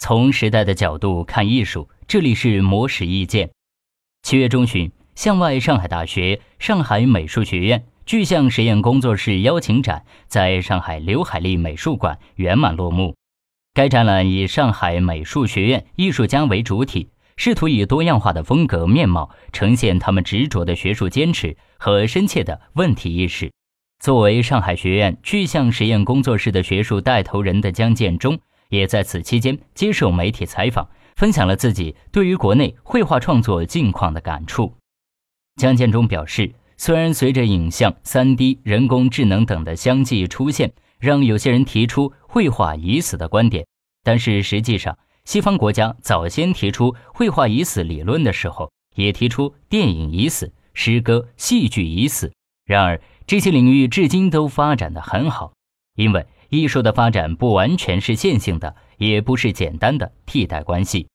从时代的角度看艺术，这里是魔石意见。七月中旬，向外上海大学上海美术学院具象实验工作室邀请展在上海刘海利美术馆圆满落幕。该展览以上海美术学院艺术家为主体，试图以多样化的风格面貌呈现他们执着的学术坚持和深切的问题意识。作为上海学院具象实验工作室的学术带头人的江建中。也在此期间接受媒体采访，分享了自己对于国内绘画创作近况的感触。江建中表示，虽然随着影像、3D、人工智能等的相继出现，让有些人提出绘画已死的观点，但是实际上，西方国家早先提出绘画已死理论的时候，也提出电影已死、诗歌、戏剧已死。然而，这些领域至今都发展的很好，因为。艺术的发展不完全是线性的，也不是简单的替代关系，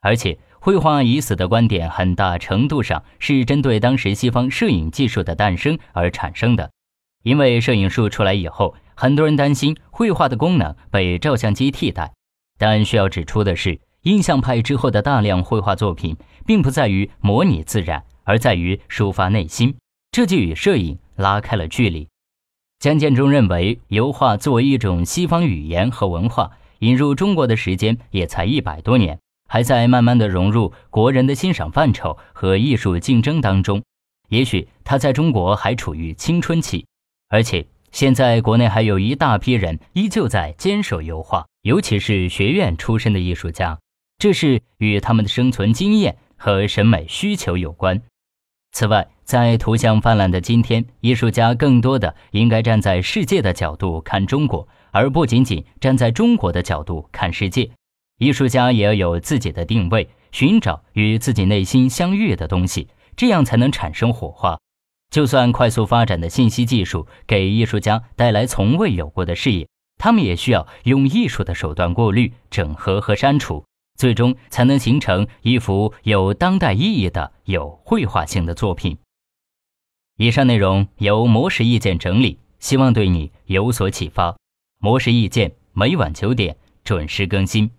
而且绘画已死的观点很大程度上是针对当时西方摄影技术的诞生而产生的。因为摄影术出来以后，很多人担心绘画的功能被照相机替代。但需要指出的是，印象派之后的大量绘画作品，并不在于模拟自然，而在于抒发内心，这就与摄影拉开了距离。江建中认为，油画作为一种西方语言和文化引入中国的时间也才一百多年，还在慢慢的融入国人的欣赏范畴和艺术竞争当中。也许它在中国还处于青春期，而且现在国内还有一大批人依旧在坚守油画，尤其是学院出身的艺术家，这是与他们的生存经验和审美需求有关。此外，在图像泛滥的今天，艺术家更多的应该站在世界的角度看中国，而不仅仅站在中国的角度看世界。艺术家也要有自己的定位，寻找与自己内心相悦的东西，这样才能产生火花。就算快速发展的信息技术给艺术家带来从未有过的视野，他们也需要用艺术的手段过滤、整合和删除。最终才能形成一幅有当代意义的、有绘画性的作品。以上内容由模式意见整理，希望对你有所启发。模式意见每晚九点准时更新。